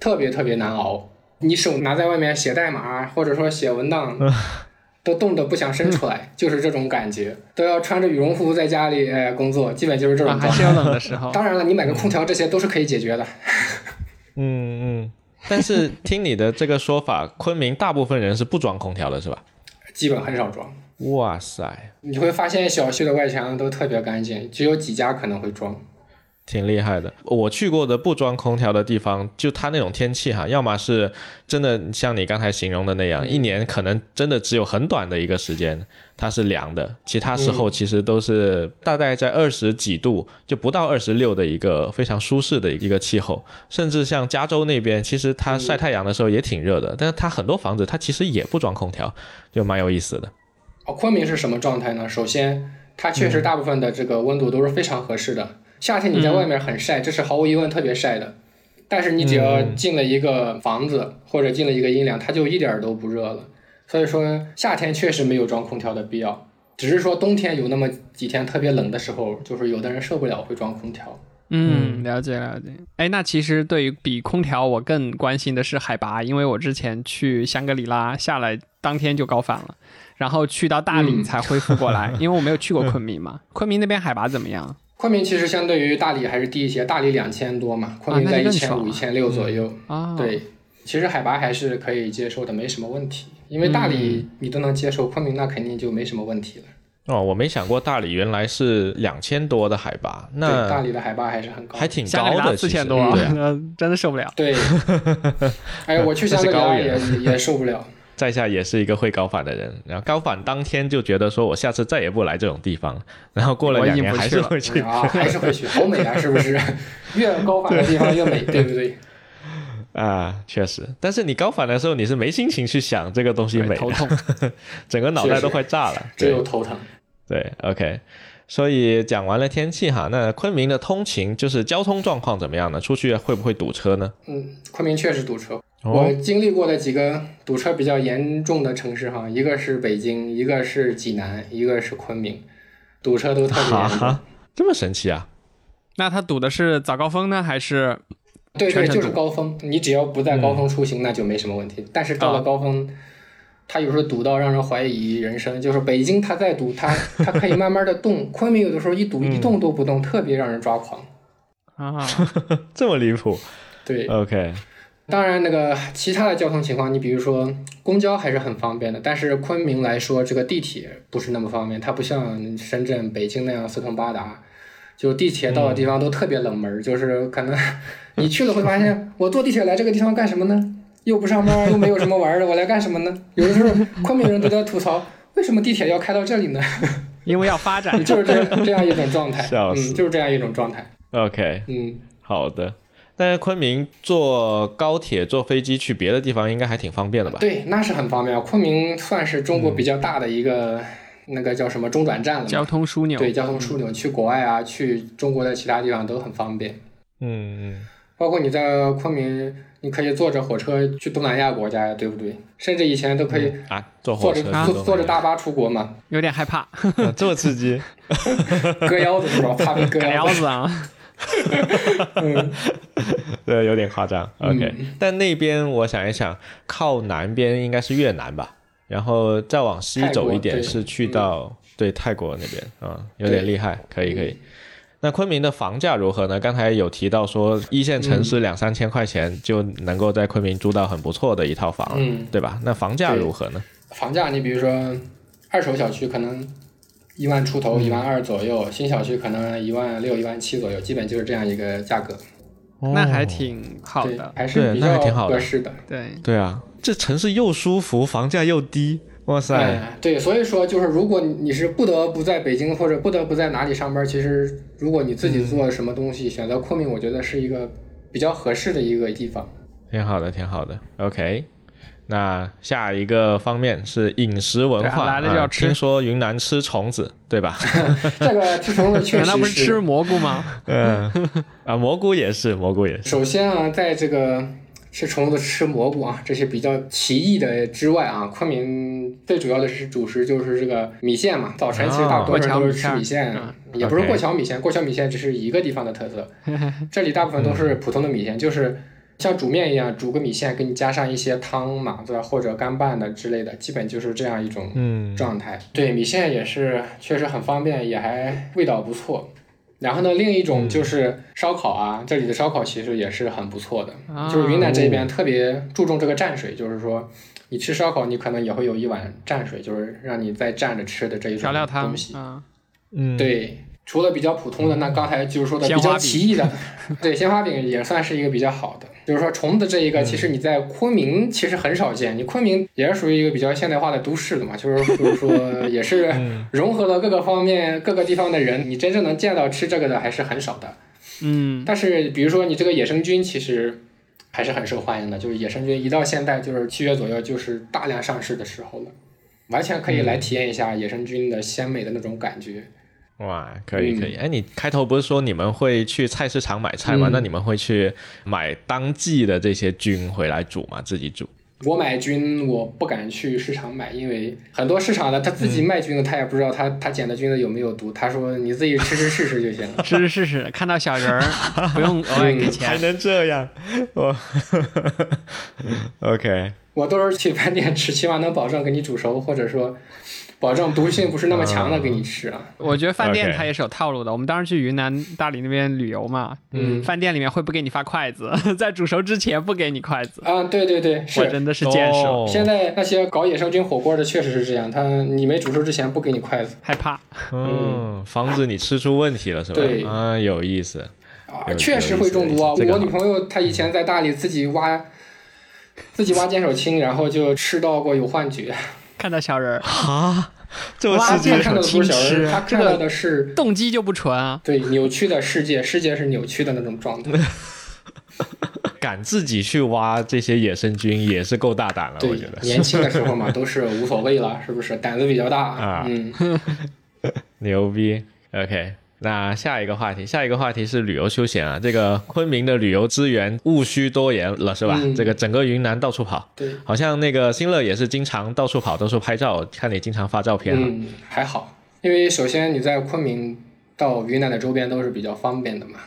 特别特别难熬。你手拿在外面写代码，或者说写文档，都冻得不想伸出来，就是这种感觉。都要穿着羽绒服在家里哎工作，基本就是这种。还是要冷的时候。当然了，你买个空调，这些都是可以解决的。嗯 嗯。但是听你的这个说法，昆明大部分人是不装空调的，是吧？基本很少装。哇塞！你会发现小区的外墙都特别干净，只有几家可能会装。挺厉害的。我去过的不装空调的地方，就它那种天气哈，要么是真的像你刚才形容的那样，一年可能真的只有很短的一个时间它是凉的，其他时候其实都是大概在二十几度，就不到二十六的一个非常舒适的一个气候。甚至像加州那边，其实它晒太阳的时候也挺热的，但是它很多房子它其实也不装空调，就蛮有意思的。哦，昆明是什么状态呢？首先。它确实大部分的这个温度都是非常合适的。夏天你在外面很晒，这是毫无疑问特别晒的。但是你只要进了一个房子或者进了一个阴凉，它就一点都不热了。所以说夏天确实没有装空调的必要，只是说冬天有那么几天特别冷的时候，就是有的人受不了会装空调。嗯，了解了解。哎，那其实对于比空调，我更关心的是海拔，因为我之前去香格里拉下来当天就高反了，然后去到大理才恢复过来，因为我没有去过昆明嘛。昆明那边海拔怎么样？昆明其实相对于大理还是低一些，大理两千多嘛，昆明在一千五、一千六左右。啊，对，其实海拔还是可以接受的，没什么问题。因为大理你都能接受，昆明那肯定就没什么问题了。哦，我没想过大理原来是两千多的海拔，那大理的海拔还是很高，还挺高的，四千多，真的受不了。对，哎，我去 香格里拉也也受不了。在下也是一个会高反的人，然后高反当天就觉得说我下次再也不来这种地方，然后过了两年还是会去啊，还是会去，好美啊，是不是？越高反的地方越美，对不对？啊，确实，但是你高反的时候你是没心情去想这个东西美，头痛，整个脑袋都快炸了，只有头疼。对，OK，所以讲完了天气哈，那昆明的通勤就是交通状况怎么样呢？出去会不会堵车呢？嗯，昆明确实堵车。我经历过的几个堵车比较严重的城市哈，一个是北京，一个是济南，一个是昆明，堵车都特别严重。这么神奇啊？那它堵的是早高峰呢，还是？对对，就是高峰。你只要不在高峰出行，那就没什么问题。但是到了高峰。它有时候堵到让人怀疑人生，就是北京他在堵，他 他可以慢慢的动，昆明有的时候一堵一动都不动，特别让人抓狂。啊，这么离谱？对，OK。当然，那个其他的交通情况，你比如说公交还是很方便的，但是昆明来说，这个地铁不是那么方便，它不像深圳、北京那样四通八达，就地铁到的地方都特别冷门，就是可能 你去了会发现，我坐地铁来这个地方干什么呢？又不上班，又没有什么玩的，我来干什么呢？有的时候昆明人都在吐槽，为什么地铁要开到这里呢？因为要发展，就是这这样一种状态，嗯，就是这样一种状态。OK，嗯，好的。但是昆明坐高铁、坐飞机去别的地方应该还挺方便的吧？对，那是很方便。昆明算是中国比较大的一个那个叫什么中转站了，交通枢纽。对，交通枢纽，去国外啊，去中国的其他地方都很方便。嗯嗯，包括你在昆明。你可以坐着火车去东南亚国家呀，对不对？甚至以前都可以啊，坐火车坐坐着大巴出国嘛。有点害怕，这么刺激，割腰子是吧？怕被割腰子啊。对，有点夸张。OK，但那边我想一想，靠南边应该是越南吧，然后再往西走一点是去到对泰国那边啊，有点厉害，可以可以。那昆明的房价如何呢？刚才有提到说，一线城市两三千块钱就能够在昆明租到很不错的一套房，嗯，对吧？那房价如何呢？房价，你比如说二手小区可能一万出头，一万二左右；新小区可能一万六、一万七左右，基本就是这样一个价格。那还挺好的，还是比较合适的。对对啊，这城市又舒服，房价又低。哇塞，对，所以说就是如果你是不得不在北京或者不得不在哪里上班，其实如果你自己做什么东西，选择昆明，我觉得是一个比较合适的一个地方。挺好的，挺好的。OK，那下一个方面是饮食文化，来了就要吃。听说云南吃虫子，对吧？这个吃虫子确实，难道不是吃蘑菇吗？嗯，啊，蘑菇也是，蘑菇也是。首先啊，在这个。吃虫子、吃蘑菇啊，这些比较奇异的之外啊，昆明最主要的是主食就是这个米线嘛。早晨其实大多数人都是吃米线，也不是过桥米线，过桥米线只是一个地方的特色。这里大部分都是普通的米线，就是像煮面一样煮个米线，给你加上一些汤嘛，对吧？或者干拌的之类的，基本就是这样一种状态。对，米线也是确实很方便，也还味道不错。然后呢，另一种就是烧烤啊，这里的烧烤其实也是很不错的，就是云南这边特别注重这个蘸水，就是说你吃烧烤，你可能也会有一碗蘸水，就是让你再蘸着吃的这一种东西。嗯，对。除了比较普通的，那刚才就是说的比较奇异的，对，鲜花饼也算是一个比较好的。就是说虫子这一个，其实你在昆明其实很少见。你昆明也是属于一个比较现代化的都市的嘛，就是就是说也是 融合了各个方面各个地方的人，你真正能见到吃这个的还是很少的。嗯，但是比如说你这个野生菌，其实还是很受欢迎的。就是野生菌一到现在就是七月左右，就是大量上市的时候了，完全可以来体验一下野生菌的鲜美的那种感觉。哇，可以可以。哎，你开头不是说你们会去菜市场买菜吗？那你们会去买当季的这些菌回来煮吗？自己煮？我买菌，我不敢去市场买，因为很多市场的他自己卖菌的，他也不知道他他捡的菌子有没有毒。他说你自己吃吃试试就行了，吃 吃试试，看到小人儿不用额 外给钱，还能这样？我 OK，我都是去饭店吃，起码能保证给你煮熟，或者说。保证毒性不是那么强的给你吃啊！我觉得饭店它也是有套路的。我们当时去云南大理那边旅游嘛，嗯，饭店里面会不给你发筷子，在煮熟之前不给你筷子。啊，对对对，我真的是见识了。现在那些搞野生菌火锅的确实是这样，他你没煮熟之前不给你筷子，害怕。嗯，防止你吃出问题了是吧？对，啊，有意思。啊，确实会中毒啊！我女朋友她以前在大理自己挖，自己挖 剑手青，然后就吃到过有幻觉。看到小人儿 啊，这世界看到的不是小人，他看到的是动机就不纯啊。对，扭曲的世界，世界是扭曲的那种状态。敢自己去挖这些野生菌也是够大胆了，我觉得。年轻的时候嘛，都是无所谓了，是不是？胆子比较大啊。嗯，牛逼。OK。那下一个话题，下一个话题是旅游休闲啊。这个昆明的旅游资源务需多言了，是吧？这个整个云南到处跑，对，好像那个新乐也是经常到处跑，到处拍照，看你经常发照片。嗯，还好，因为首先你在昆明到云南的周边都是比较方便的嘛。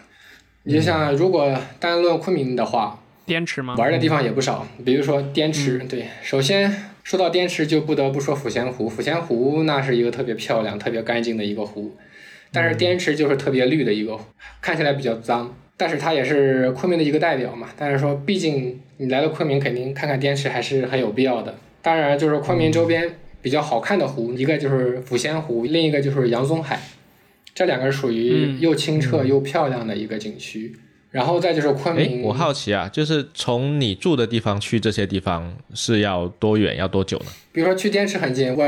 你就像如果单论昆明的话，滇池吗？玩的地方也不少，比如说滇池。对，首先说到滇池，就不得不说抚仙湖。抚仙湖那是一个特别漂亮、特别干净的一个湖。但是滇池就是特别绿的一个，看起来比较脏，但是它也是昆明的一个代表嘛。但是说，毕竟你来到昆明，肯定看看滇池还是很有必要的。当然，就是昆明周边比较好看的湖，一个就是抚仙湖，另一个就是阳宗海，这两个属于又清澈又漂亮的一个景区。然后再就是昆明，我好奇啊，就是从你住的地方去这些地方是要多远，要多久呢？比如说去滇池很近，我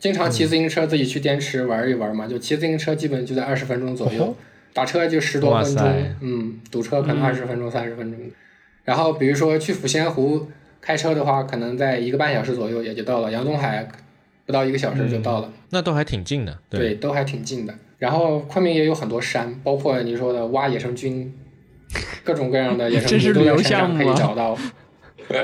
经常骑自行车自己去滇池玩一玩嘛，就骑自行车基本就在二十分钟左右，打车就十多分钟，嗯，堵车可能二十分钟、三十分钟。然后比如说去抚仙湖，开车的话可能在一个半小时左右也就到了，杨东海不到一个小时就到了，那都还挺近的，对，都还挺近的。然后昆明也有很多山，包括你说的挖野生菌。各种各样的野生菌都在山上可以找到，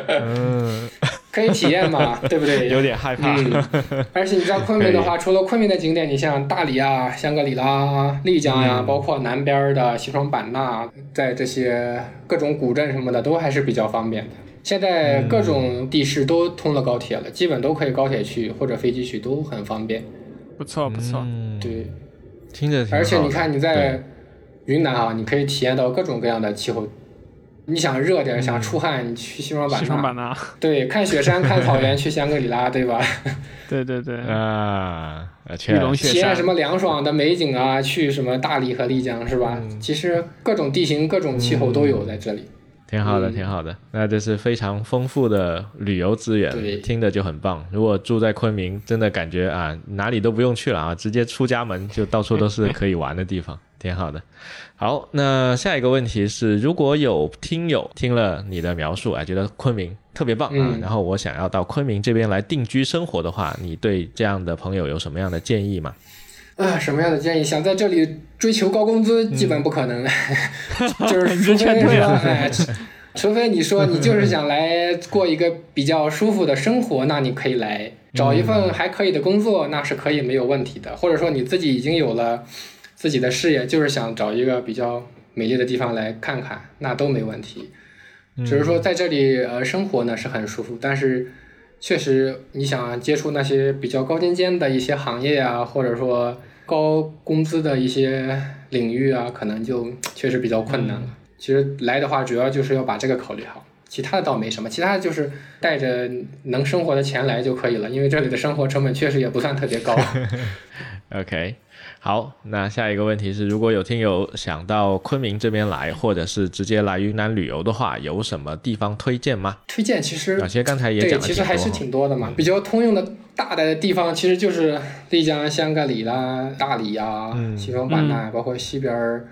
嗯，可以体验嘛，对不对？有点害怕。而且你知道昆明的话，除了昆明的景点，你像大理啊、香格里拉、丽江呀，包括南边的西双版纳，在这些各种古镇什么的，都还是比较方便的。现在各种地市都通了高铁了，基本都可以高铁去或者飞机去，都很方便。不错不错，对，听着。而且你看你在。云南啊，你可以体验到各种各样的气候。你想热点，想出汗，你去西双版纳。西双版纳。对，看雪山，看草原，去香格里拉，对吧？对对对。啊，玉龙雪山。体验什么凉爽的美景啊？去什么大理和丽江，是吧？其实各种地形、各种气候都有在这里。挺好的，挺好的。那这是非常丰富的旅游资源，听着就很棒。如果住在昆明，真的感觉啊，哪里都不用去了啊，直接出家门就到处都是可以玩的地方。挺好的，好，那下一个问题是，如果有听友听了你的描述啊，觉得昆明特别棒啊，然后我想要到昆明这边来定居生活的话，你对这样的朋友有什么样的建议吗？啊，什么样的建议？想在这里追求高工资，基本不可能，就是除非说，哎，除非你说你就是想来过一个比较舒服的生活，那你可以来找一份还可以的工作，那是可以没有问题的，或者说你自己已经有了。自己的事业就是想找一个比较美丽的地方来看看，那都没问题。只是说在这里呃生活呢是很舒服，但是确实你想接触那些比较高尖尖的一些行业啊，或者说高工资的一些领域啊，可能就确实比较困难了。其实来的话，主要就是要把这个考虑好，其他的倒没什么，其他的就是带着能生活的钱来就可以了，因为这里的生活成本确实也不算特别高。OK。好，那下一个问题是，如果有听友想到昆明这边来，或者是直接来云南旅游的话，有什么地方推荐吗？推荐其实，其实刚才也讲了对，其实还是挺多的嘛。比较通用的大的地方，其实就是丽江、香格里拉、大理啊、西双版纳，包括西边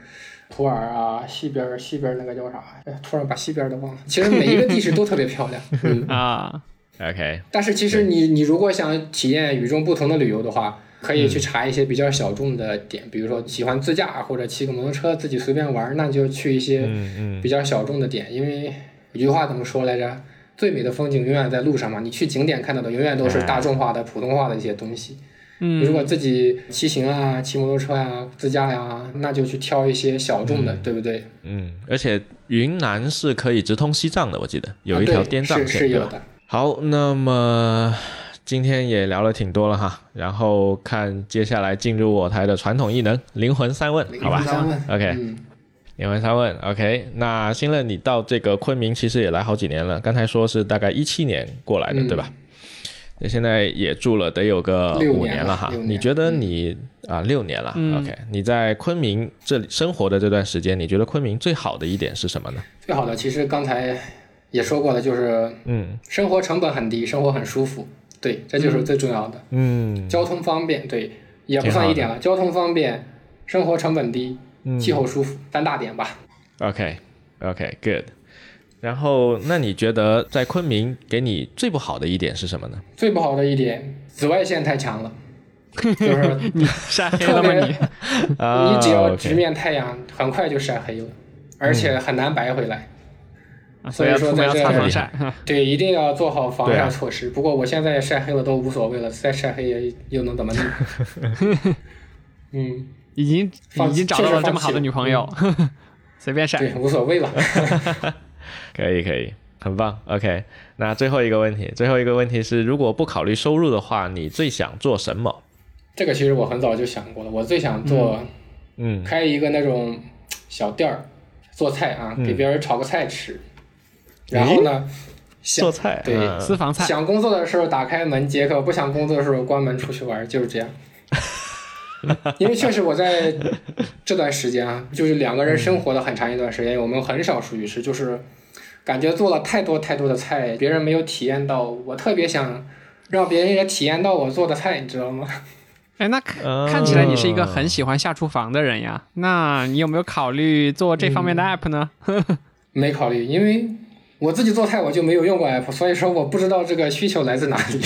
普洱啊，西边西边那个叫啥？哎，突然把西边的忘了。其实每一个地势都特别漂亮。嗯啊，OK。但是其实你你如果想体验与众不同的旅游的话，可以去查一些比较小众的点，比如说喜欢自驾或者骑个摩托车自己随便玩，那就去一些比较小众的点。因为有句话怎么说来着？最美的风景永远在路上嘛。你去景点看到的永远都是大众化的、普通话的一些东西。嗯，如果自己骑行啊、骑摩托车呀、自驾呀，那就去挑一些小众的，对不对？嗯，而且云南是可以直通西藏的，我记得有一条滇藏线，是是有的。好，那么。今天也聊了挺多了哈，然后看接下来进入我台的传统异能灵魂三问，好吧？OK，灵魂三问，OK。那新乐，你到这个昆明其实也来好几年了，刚才说是大概一七年过来的，对吧？那现在也住了得有个五年了哈。你觉得你啊六年了，OK？你在昆明这里生活的这段时间，你觉得昆明最好的一点是什么呢？最好的其实刚才也说过了，就是嗯，生活成本很低，生活很舒服。对，这就是最重要的。嗯，交通方便，对，也不算一点了。交通方便，生活成本低，气候舒服，三大点吧。OK，OK，Good。然后，那你觉得在昆明给你最不好的一点是什么呢？最不好的一点，紫外线太强了，就是你晒黑了吗？你，你只要直面太阳，很快就晒黑了，而且很难白回来。所以说在这，对，一定要做好防晒措施。不过我现在晒黑了都无所谓了，再晒黑也又能怎么地？嗯，已经已经找到了这么好的女朋友，随便晒，对，无所谓了。可以可以，很棒。OK，那最后一个问题，最后一个问题是，如果不考虑收入的话，你最想做什么？这个其实我很早就想过了，我最想做，嗯，开一个那种小店儿，做菜啊，给别人炒个菜吃。然后呢，做菜对私房菜。想工作的时候打开门接客，不想工作的时候关门出去玩，就是这样。因为确实我在这段时间啊，就是两个人生活的很长一段时间，我们很少出去吃，就是感觉做了太多太多的菜，别人没有体验到，我特别想让别人也体验到我做的菜，你知道吗？哎，那看看起来你是一个很喜欢下厨房的人呀？那你有没有考虑做这方面的 app 呢？没考虑，因为。我自己做菜我就没有用过 app，所以说我不知道这个需求来自哪里。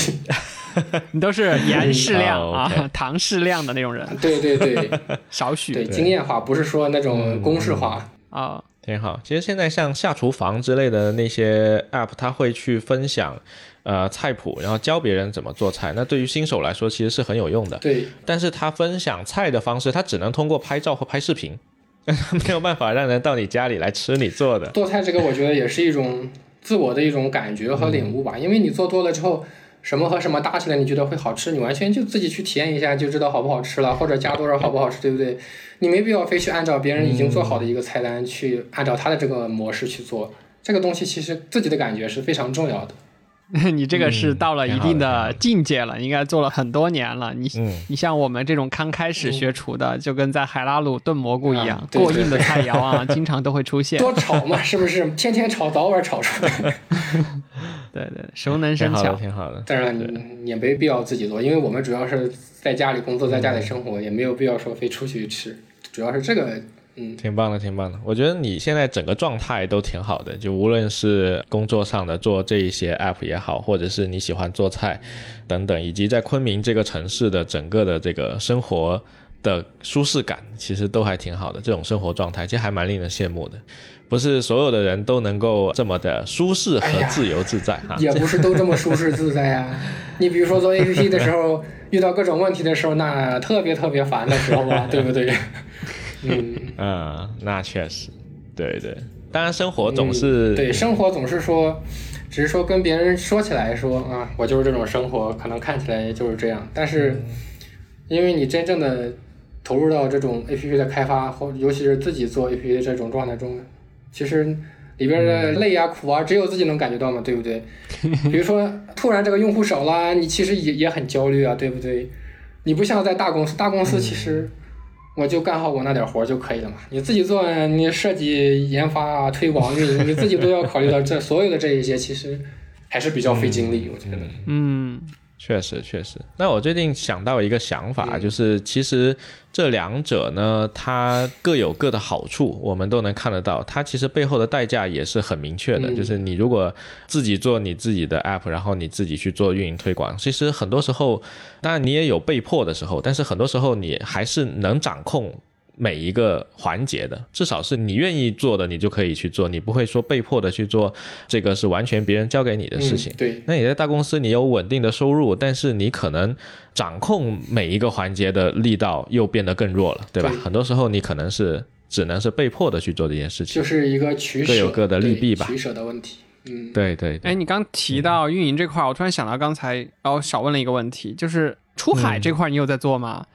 你都是盐适量啊，糖适量的那种人。对对对，少许。对，经验化，不是说那种公式化啊。挺好。其实现在像下厨房之类的那些 app，它会去分享呃菜谱，然后教别人怎么做菜。那对于新手来说，其实是很有用的。对。但是他分享菜的方式，他只能通过拍照或拍视频。没有办法让人到你家里来吃你做的做菜，这个我觉得也是一种自我的一种感觉和领悟吧。因为你做多了之后，什么和什么搭起来，你觉得会好吃，你完全就自己去体验一下就知道好不好吃了，或者加多少好不好吃，对不对？你没必要非去按照别人已经做好的一个菜单去按照他的这个模式去做。这个东西其实自己的感觉是非常重要的。你这个是到了一定的境界了，应该做了很多年了。你你像我们这种刚开始学厨的，就跟在海拉鲁炖蘑菇一样，过硬的菜肴啊，经常都会出现。多炒嘛，是不是？天天炒，早晚炒出来。对对，熟能生巧，挺好的。当然，你也没必要自己做，因为我们主要是在家里工作，在家里生活，也没有必要说非出去吃。主要是这个。嗯，挺棒的，挺棒的。我觉得你现在整个状态都挺好的，就无论是工作上的做这一些 app 也好，或者是你喜欢做菜等等，以及在昆明这个城市的整个的这个生活的舒适感，其实都还挺好的。这种生活状态其实还蛮令人羡慕的。不是所有的人都能够这么的舒适和自由自在哈。也不是都这么舒适自在呀。你比如说做 app 的时候，遇到各种问题的时候，那特别特别烦的时候啊，对不对？嗯那确实，对对，当然生活总是对生活总是说，只是说跟别人说起来说啊，我就是这种生活，可能看起来就是这样，但是因为你真正的投入到这种 A P P 的开发，或尤其是自己做 A P P 的这种状态中，其实里边的累啊苦啊，只有自己能感觉到嘛，对不对？比如说突然这个用户少了，你其实也也很焦虑啊，对不对？你不像在大公司，大公司其实。我就干好我那点活就可以了嘛。你自己做，你设计、研发、推广、运营，你自己都要考虑到这所有的这一些，其实还是比较费精力。我觉得，嗯，确实确实。那我最近想到一个想法，就是其实这两者呢，它各有各的好处，我们都能看得到。它其实背后的代价也是很明确的，就是你如果自己做你自己的 app，然后你自己去做运营推广，其实很多时候，当然你也有被迫的时候，但是很多时候你还是能掌控。每一个环节的，至少是你愿意做的，你就可以去做，你不会说被迫的去做，这个是完全别人交给你的事情。对，那你在大公司，你有稳定的收入，但是你可能掌控每一个环节的力道又变得更弱了，对吧？很多时候你可能是只能是被迫的去做这件事情，就是一个取舍，各有各的利弊吧，取舍的问题。嗯，对对。哎，你刚提到运营这块，我突然想到刚才哦少问了一个问题，就是出海这块你有在做吗？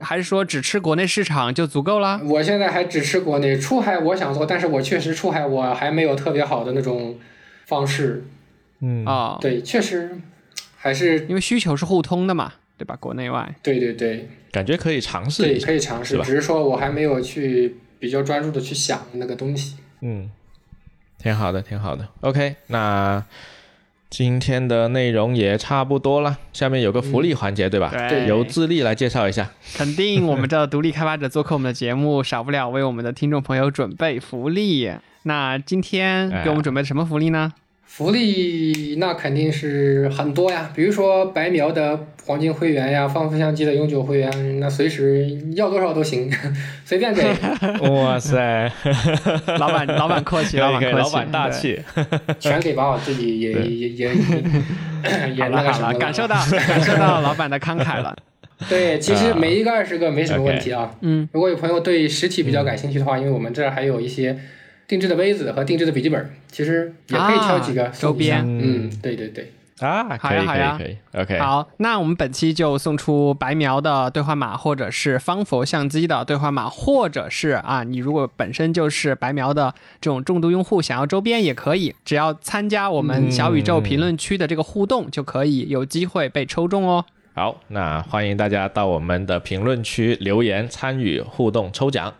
还是说只吃国内市场就足够了？我现在还只吃国内，出海我想做，但是我确实出海我还没有特别好的那种方式。嗯啊，对，确实还是因为需求是互通的嘛，对吧？国内外。对对对，感觉可以尝试对，可以尝试，只是说我还没有去比较专注的去想那个东西。嗯，挺好的，挺好的。OK，那。今天的内容也差不多了，下面有个福利环节，对吧？对，由自立来介绍一下。肯定，我们的独立开发者做客我们的节目，少不了为我们的听众朋友准备福利。那今天给我们准备的什么福利呢？福利那肯定是很多呀，比如说白描的黄金会员呀，放飞相机的永久会员，那随时要多少都行，随便给。哇塞，老板老板客气，老板客气，老板大气，全给吧，我自己也也也也那个什么，感受到感受到老板的慷慨了。对，其实每一个二十个没什么问题啊。嗯，如果有朋友对实体比较感兴趣的话，因为我们这儿还有一些。定制的杯子和定制的笔记本，其实也可以挑几个周边。嗯，对对对，啊，好呀好呀，OK。好，那我们本期就送出白描的兑换码，或者是方佛相机的兑换码，或者是啊，你如果本身就是白描的这种重度用户，想要周边也可以，只要参加我们小宇宙评论区的这个互动，就可以有机会被抽中哦。好，那欢迎大家到我们的评论区留言参与互动抽奖。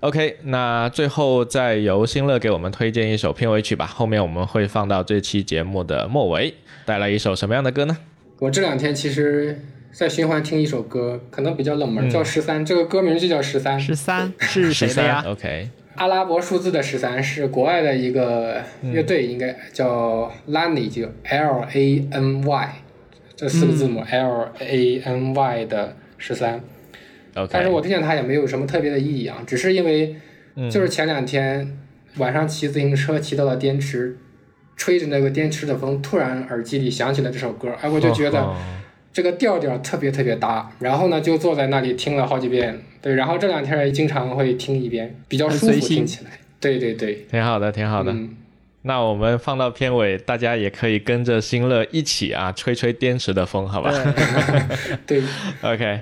OK，那最后再由新乐给我们推荐一首片尾曲吧。后面我们会放到这期节目的末尾，带来一首什么样的歌呢？我这两天其实在循环听一首歌，可能比较冷门，叫《十三》，这个歌名就叫《十三》。十三是谁的呀？OK，阿拉伯数字的十三是国外的一个乐队，应该叫 Lany，就 L A N Y 这四个字母 L A N Y 的十三。但是我推荐它也没有什么特别的意义啊，只是因为，就是前两天晚上骑自行车骑到了滇池，吹着那个滇池的风，突然耳机里响起了这首歌，哎，我就觉得这个调调特别特别搭，然后呢就坐在那里听了好几遍，对，然后这两天也经常会听一遍，比较舒服听起来，对对对，挺好的，挺好的。那我们放到片尾，大家也可以跟着新乐一起啊，吹吹滇池的风，好吧？对，OK。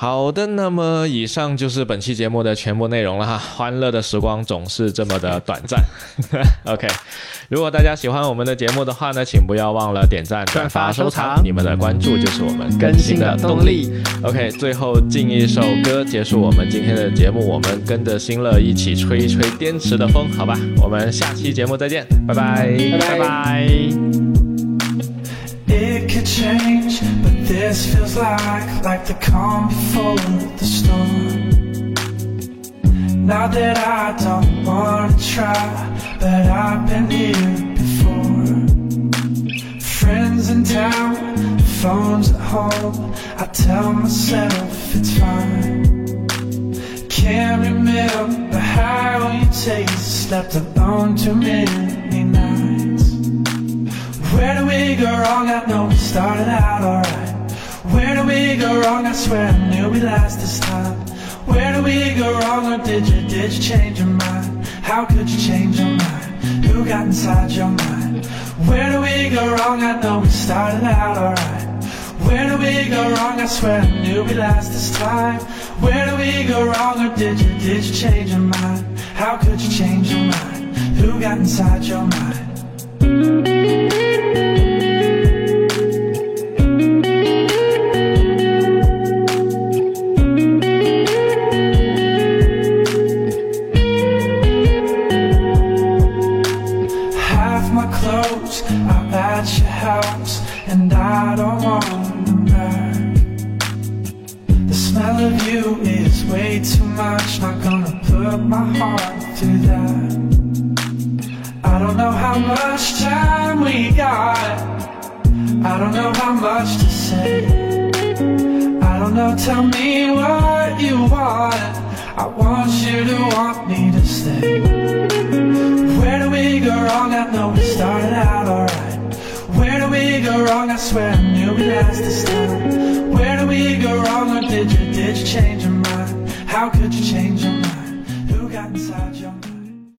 好的，那么以上就是本期节目的全部内容了哈。欢乐的时光总是这么的短暂。OK，如果大家喜欢我们的节目的话呢，请不要忘了点赞、转发、收藏，你们的关注就是我们更新的动力。OK，最后进一首歌结束我们今天的节目，我们跟着新乐一起吹一吹滇池的风，好吧？我们下期节目再见，拜拜，拜拜。It could change, this feels like like the calm before the storm. Now that I don't wanna try, but I've been here before. Friends in town, phones at home. I tell myself it's fine. Can't remember how you taste. Slept alone too many nights. Where do we go wrong? I know we started out alright. Where do we go wrong? I swear I knew we last this time. Where do we go wrong? Or did you, did you change your mind? How could you change your mind? Who got inside your mind? Where do we go wrong? I know we started out alright. Where do we go wrong? I swear I knew we last this time. Where do we go wrong? Or did you, did you change your mind? How could you change your mind? Who got inside your mind? Much to say. I don't know, tell me what you want. I want you to want me to stay. Where do we go wrong? I know we started out alright. Where do we go wrong? I swear I knew we last to start. Where do we go wrong? Or did you, did you change your mind? How could you change your mind? Who got inside mind?